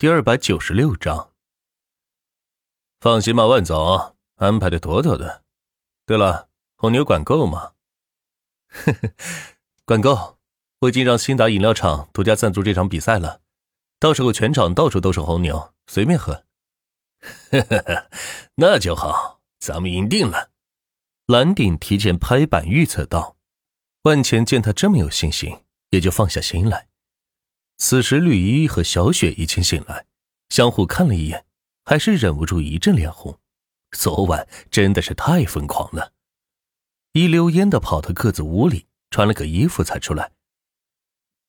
第二百九十六章。放心吧，万总，安排的妥妥的。对了，红牛管够吗？呵呵，管够。我已经让新达饮料厂独家赞助这场比赛了，到时候全场到处都是红牛，随便喝。呵呵，那就好，咱们赢定了。蓝鼎提前拍板预测道。万钱见他这么有信心，也就放下心来。此时，吕依依和小雪已经醒来，相互看了一眼，还是忍不住一阵脸红。昨晚真的是太疯狂了，一溜烟的跑到各自屋里，穿了个衣服才出来。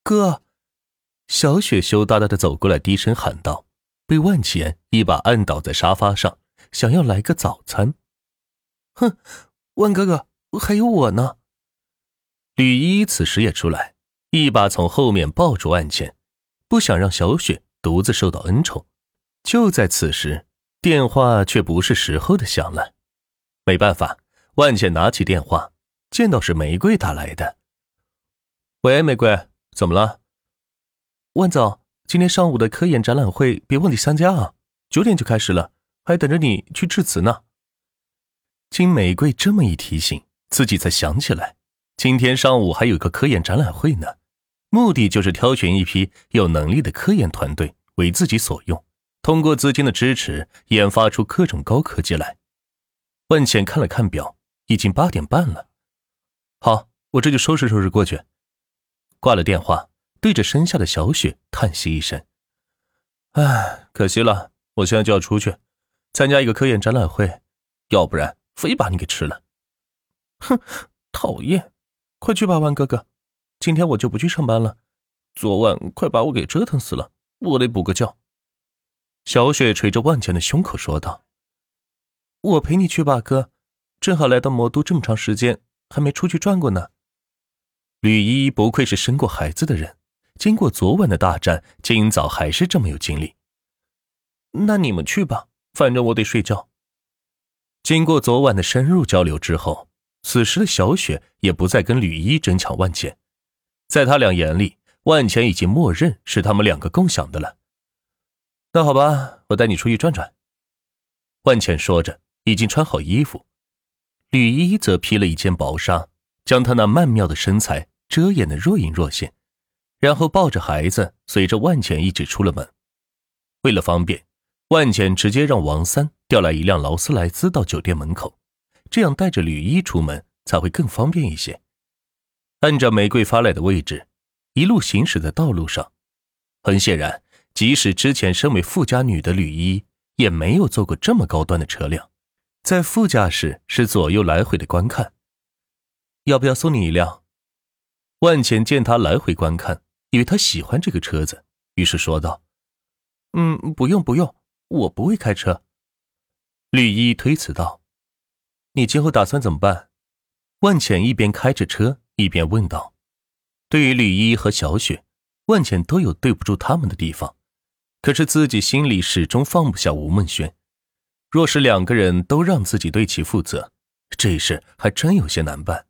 哥，小雪羞答答的走过来，低声喊道，被万钱一把按倒在沙发上，想要来个早餐。哼，万哥哥，还有我呢。吕依依此时也出来，一把从后面抱住万茜，不想让小雪独自受到恩宠。就在此时，电话却不是时候的响了。没办法，万茜拿起电话，见到是玫瑰打来的。喂，玫瑰，怎么了？万总，今天上午的科研展览会别忘记参加啊，九点就开始了，还等着你去致辞呢。经玫瑰这么一提醒，自己才想起来。今天上午还有个科研展览会呢，目的就是挑选一批有能力的科研团队为自己所用，通过资金的支持研发出各种高科技来。万茜看了看表，已经八点半了。好，我这就收拾收拾过去。挂了电话，对着身下的小雪叹息一声：“唉，可惜了，我现在就要出去参加一个科研展览会，要不然非把你给吃了。”哼，讨厌。快去吧，万哥哥，今天我就不去上班了。昨晚快把我给折腾死了，我得补个觉。小雪捶着万茜的胸口说道：“我陪你去吧，哥，正好来到魔都这么长时间，还没出去转过呢。”吕依依不愧是生过孩子的人，经过昨晚的大战，今早还是这么有精力。那你们去吧，反正我得睡觉。经过昨晚的深入交流之后。此时的小雪也不再跟吕一争抢万钱，在他俩眼里，万钱已经默认是他们两个共享的了。那好吧，我带你出去转转。万钱说着，已经穿好衣服，吕一则披了一件薄纱，将她那曼妙的身材遮掩的若隐若现，然后抱着孩子，随着万钱一起出了门。为了方便，万钱直接让王三调来一辆劳斯莱斯到酒店门口。这样带着吕一出门才会更方便一些。按照玫瑰发来的位置，一路行驶在道路上。很显然，即使之前身为富家女的吕一，也没有坐过这么高端的车辆。在副驾驶是左右来回的观看。要不要送你一辆？万浅见他来回观看，以为他喜欢这个车子，于是说道：“嗯，不用不用，我不会开车。”吕一推辞道。你今后打算怎么办？万浅一边开着车一边问道。对于吕一和小雪，万浅都有对不住他们的地方，可是自己心里始终放不下吴梦轩。若是两个人都让自己对其负责，这事还真有些难办。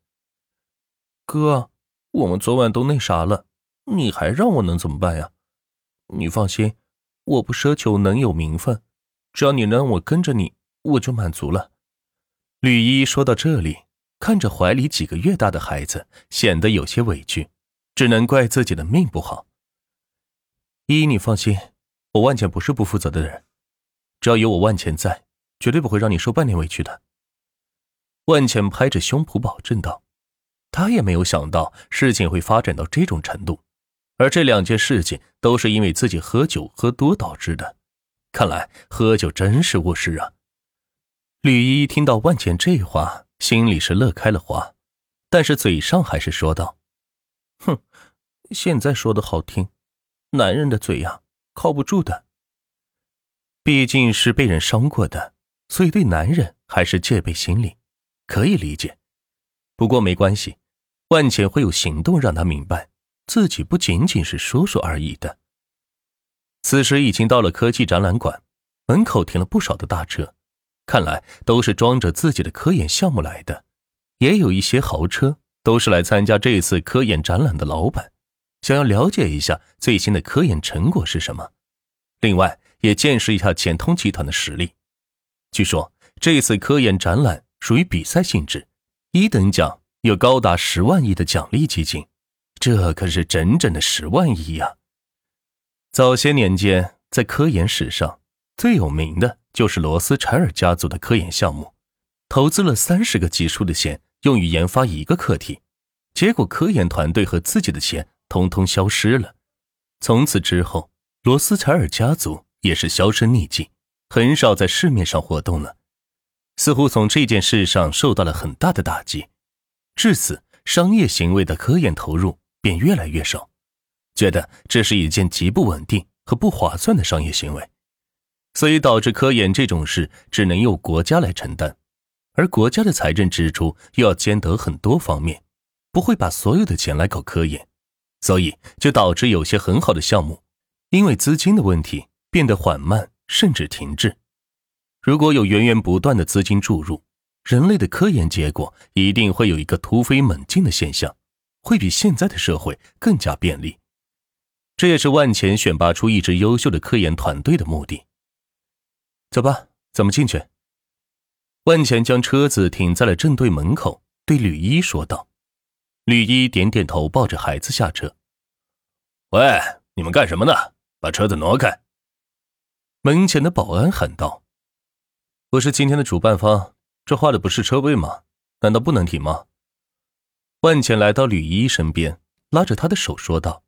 哥，我们昨晚都那啥了，你还让我能怎么办呀？你放心，我不奢求能有名分，只要你能让我跟着你，我就满足了。吕一说到这里，看着怀里几个月大的孩子，显得有些委屈，只能怪自己的命不好。依依，你放心，我万茜不是不负责的人，只要有我万茜在，绝对不会让你受半点委屈的。万茜拍着胸脯保证道：“他也没有想到事情会发展到这种程度，而这两件事情都是因为自己喝酒喝多导致的。看来喝酒真是误事啊。”吕一听到万茜这话，心里是乐开了花，但是嘴上还是说道：“哼，现在说的好听，男人的嘴呀，靠不住的。毕竟是被人伤过的，所以对男人还是戒备心理，可以理解。不过没关系，万茜会有行动让他明白，自己不仅仅是说说而已的。”此时已经到了科技展览馆，门口停了不少的大车。看来都是装着自己的科研项目来的，也有一些豪车，都是来参加这次科研展览的老板，想要了解一下最新的科研成果是什么。另外也见识一下钱通集团的实力。据说这次科研展览属于比赛性质，一等奖有高达十万亿的奖励基金，这可是整整的十万亿呀！早些年间，在科研史上最有名的就是罗斯柴尔家族的科研项目，投资了三十个级数的钱，用于研发一个课题，结果科研团队和自己的钱通通消失了。从此之后，罗斯柴尔家族也是销声匿迹，很少在市面上活动了，似乎从这件事上受到了很大的打击，至此，商业行为的科研投入便越来越少。觉得这是一件极不稳定和不划算的商业行为，所以导致科研这种事只能由国家来承担，而国家的财政支出又要兼得很多方面，不会把所有的钱来搞科研，所以就导致有些很好的项目，因为资金的问题变得缓慢甚至停滞。如果有源源不断的资金注入，人类的科研结果一定会有一个突飞猛进的现象，会比现在的社会更加便利。这也是万钱选拔出一支优秀的科研团队的目的。走吧，咱们进去。万钱将车子停在了正对门口，对吕一说道。吕一点点头，抱着孩子下车。喂，你们干什么呢？把车子挪开！门前的保安喊道：“我是今天的主办方，这画的不是车位吗？难道不能停吗？”万钱来到吕一身边，拉着他的手说道。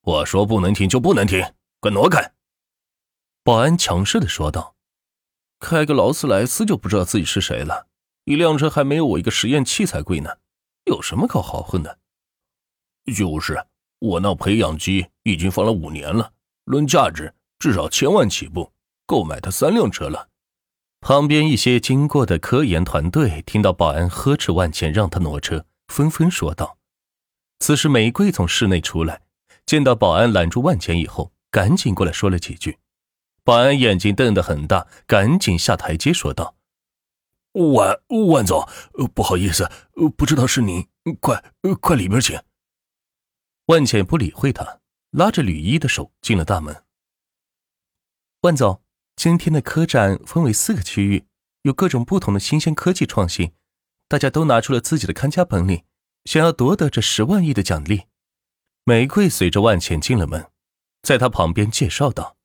我说不能停就不能停，快挪开！保安强势的说道：“开个劳斯莱斯就不知道自己是谁了，一辆车还没有我一个实验器材贵呢，有什么可豪横的？”就是，我那培养基已经放了五年了，论价值至少千万起步，够买他三辆车了。旁边一些经过的科研团队听到保安呵斥万钱让他挪车，纷纷说道。此时玫瑰从室内出来。见到保安拦住万钱以后，赶紧过来说了几句。保安眼睛瞪得很大，赶紧下台阶说道：“万万总，不好意思，不知道是您，快快里边请。”万钱不理会他，拉着吕一的手进了大门。万总，今天的科展分为四个区域，有各种不同的新鲜科技创新，大家都拿出了自己的看家本领，想要夺得这十万亿的奖励。玫瑰随着万钱进了门，在他旁边介绍道：“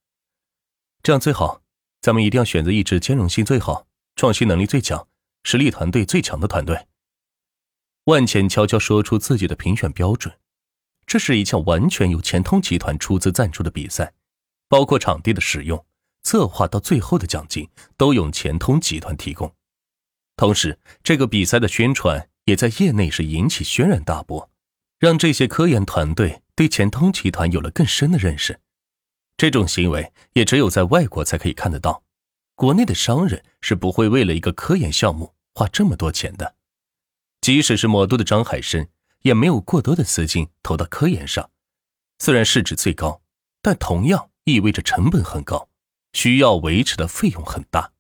这样最好，咱们一定要选择一支兼容性最好、创新能力最强、实力团队最强的团队。”万钱悄悄说出自己的评选标准：这是一项完全由钱通集团出资赞助的比赛，包括场地的使用、策划到最后的奖金都由钱通集团提供。同时，这个比赛的宣传也在业内是引起轩然大波。让这些科研团队对钱通集团有了更深的认识，这种行为也只有在外国才可以看得到，国内的商人是不会为了一个科研项目花这么多钱的。即使是魔都的张海生，也没有过多的资金投到科研上。虽然市值最高，但同样意味着成本很高，需要维持的费用很大。